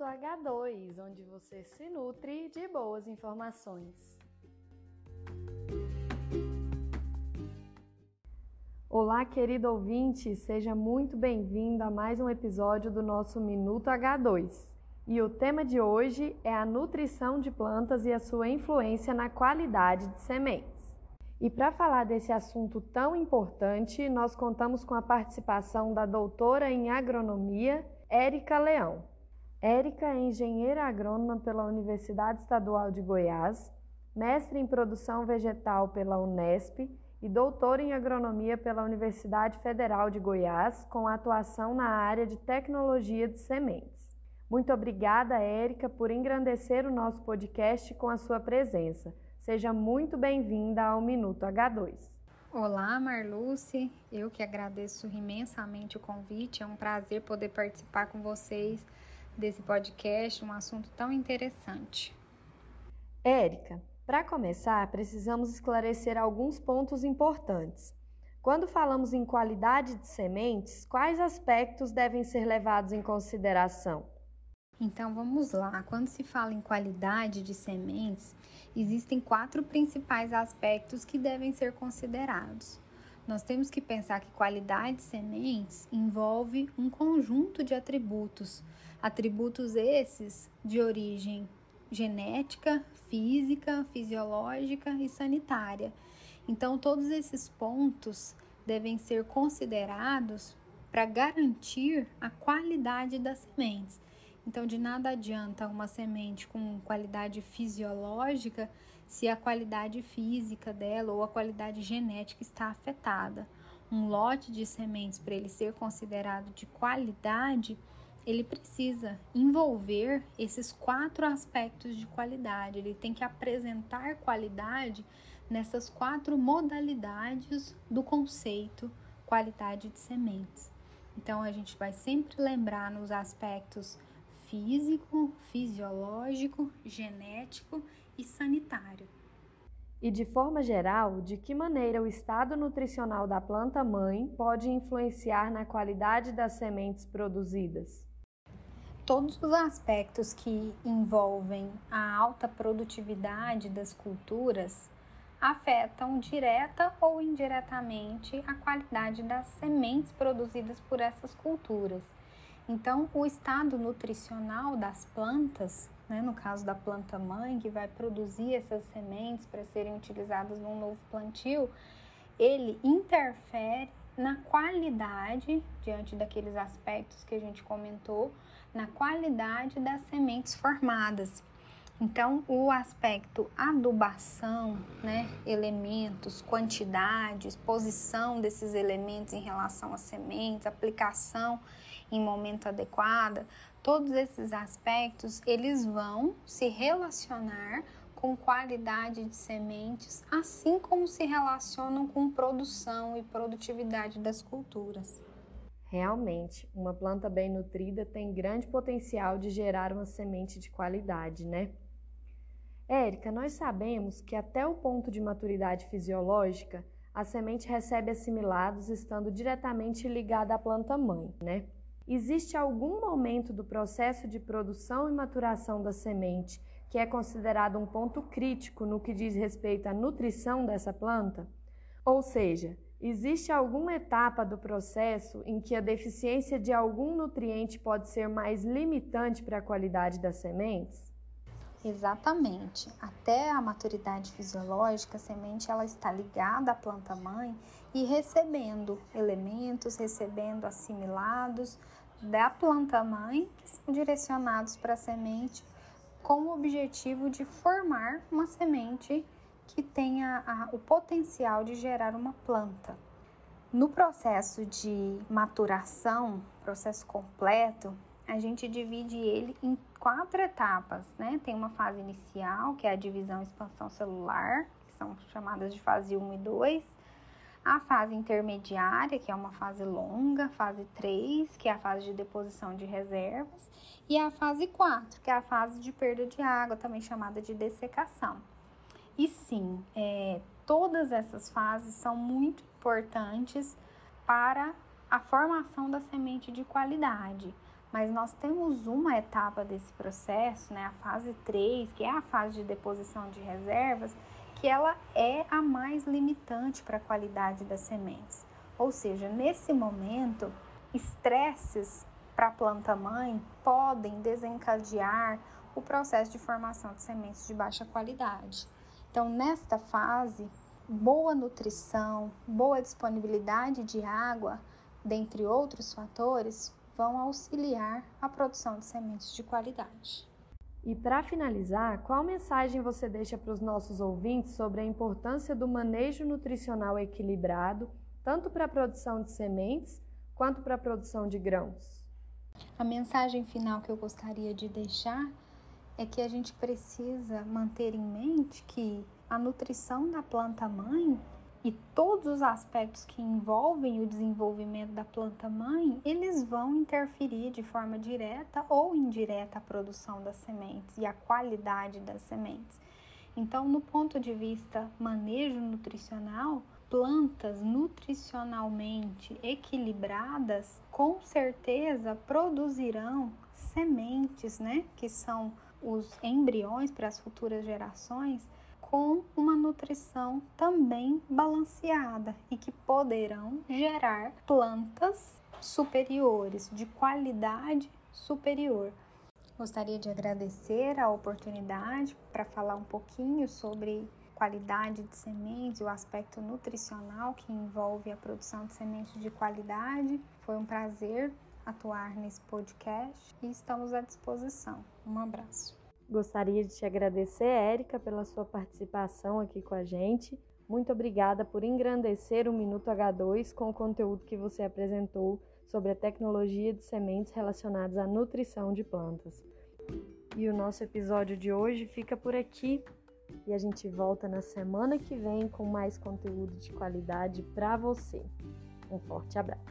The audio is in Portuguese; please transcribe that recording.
Minuto H2, onde você se nutre de boas informações. Olá, querido ouvinte, seja muito bem-vindo a mais um episódio do nosso Minuto H2. E o tema de hoje é a nutrição de plantas e a sua influência na qualidade de sementes. E para falar desse assunto tão importante, nós contamos com a participação da doutora em agronomia, Érica Leão. Érica é engenheira agrônoma pela Universidade Estadual de Goiás, mestre em produção vegetal pela Unesp e doutora em agronomia pela Universidade Federal de Goiás, com atuação na área de tecnologia de sementes. Muito obrigada, Érica, por engrandecer o nosso podcast com a sua presença. Seja muito bem-vinda ao Minuto H2. Olá, Marluce. Eu que agradeço imensamente o convite. É um prazer poder participar com vocês desse podcast, um assunto tão interessante. Érica, para começar, precisamos esclarecer alguns pontos importantes. Quando falamos em qualidade de sementes, quais aspectos devem ser levados em consideração? Então vamos lá. Quando se fala em qualidade de sementes, existem quatro principais aspectos que devem ser considerados. Nós temos que pensar que qualidade de sementes envolve um conjunto de atributos, atributos esses de origem genética, física, fisiológica e sanitária. Então, todos esses pontos devem ser considerados para garantir a qualidade das sementes. Então, de nada adianta uma semente com qualidade fisiológica se a qualidade física dela ou a qualidade genética está afetada. Um lote de sementes, para ele ser considerado de qualidade, ele precisa envolver esses quatro aspectos de qualidade. Ele tem que apresentar qualidade nessas quatro modalidades do conceito qualidade de sementes. Então a gente vai sempre lembrar nos aspectos físico, fisiológico, genético e sanitário. E de forma geral, de que maneira o estado nutricional da planta mãe pode influenciar na qualidade das sementes produzidas? Todos os aspectos que envolvem a alta produtividade das culturas afetam direta ou indiretamente a qualidade das sementes produzidas por essas culturas. Então, o estado nutricional das plantas, né, no caso da planta mãe, que vai produzir essas sementes para serem utilizadas num novo plantio, ele interfere na qualidade, diante daqueles aspectos que a gente comentou, na qualidade das sementes formadas. Então, o aspecto adubação, né, elementos, quantidades, posição desses elementos em relação às sementes, aplicação em momento adequado, todos esses aspectos eles vão se relacionar com qualidade de sementes, assim como se relacionam com produção e produtividade das culturas. Realmente, uma planta bem nutrida tem grande potencial de gerar uma semente de qualidade, né? Érica, nós sabemos que até o ponto de maturidade fisiológica, a semente recebe assimilados estando diretamente ligada à planta mãe, né? Existe algum momento do processo de produção e maturação da semente que é considerado um ponto crítico no que diz respeito à nutrição dessa planta? Ou seja, existe alguma etapa do processo em que a deficiência de algum nutriente pode ser mais limitante para a qualidade das sementes? Exatamente. Até a maturidade fisiológica, a semente ela está ligada à planta mãe e recebendo elementos, recebendo assimilados da planta mãe que são direcionados para a semente com o objetivo de formar uma semente que tenha a, o potencial de gerar uma planta. No processo de maturação, processo completo, a gente divide ele em quatro etapas, né? Tem uma fase inicial, que é a divisão e expansão celular, que são chamadas de fase 1 e 2. A fase intermediária, que é uma fase longa, fase 3, que é a fase de deposição de reservas, e a fase 4, que é a fase de perda de água, também chamada de dessecação. E sim, é, todas essas fases são muito importantes para a formação da semente de qualidade Mas nós temos uma etapa desse processo, né, a fase 3, que é a fase de deposição de reservas, que ela é a mais limitante para a qualidade das sementes. Ou seja, nesse momento, estresses para a planta mãe podem desencadear o processo de formação de sementes de baixa qualidade. Então, nesta fase, boa nutrição, boa disponibilidade de água, dentre outros fatores, vão auxiliar a produção de sementes de qualidade. E para finalizar, qual mensagem você deixa para os nossos ouvintes sobre a importância do manejo nutricional equilibrado, tanto para a produção de sementes quanto para a produção de grãos? A mensagem final que eu gostaria de deixar é que a gente precisa manter em mente que a nutrição da planta mãe e todos os aspectos que envolvem o desenvolvimento da planta mãe, eles vão interferir de forma direta ou indireta a produção das sementes e a qualidade das sementes. Então, no ponto de vista manejo nutricional, plantas nutricionalmente equilibradas com certeza produzirão sementes, né, que são os embriões para as futuras gerações com uma nutrição também balanceada e que poderão gerar plantas superiores, de qualidade superior. Gostaria de agradecer a oportunidade para falar um pouquinho sobre qualidade de sementes, o aspecto nutricional que envolve a produção de sementes de qualidade. Foi um prazer atuar nesse podcast e estamos à disposição. Um abraço. Gostaria de te agradecer, Érica, pela sua participação aqui com a gente. Muito obrigada por engrandecer o Minuto H2 com o conteúdo que você apresentou sobre a tecnologia de sementes relacionadas à nutrição de plantas. E o nosso episódio de hoje fica por aqui e a gente volta na semana que vem com mais conteúdo de qualidade para você. Um forte abraço.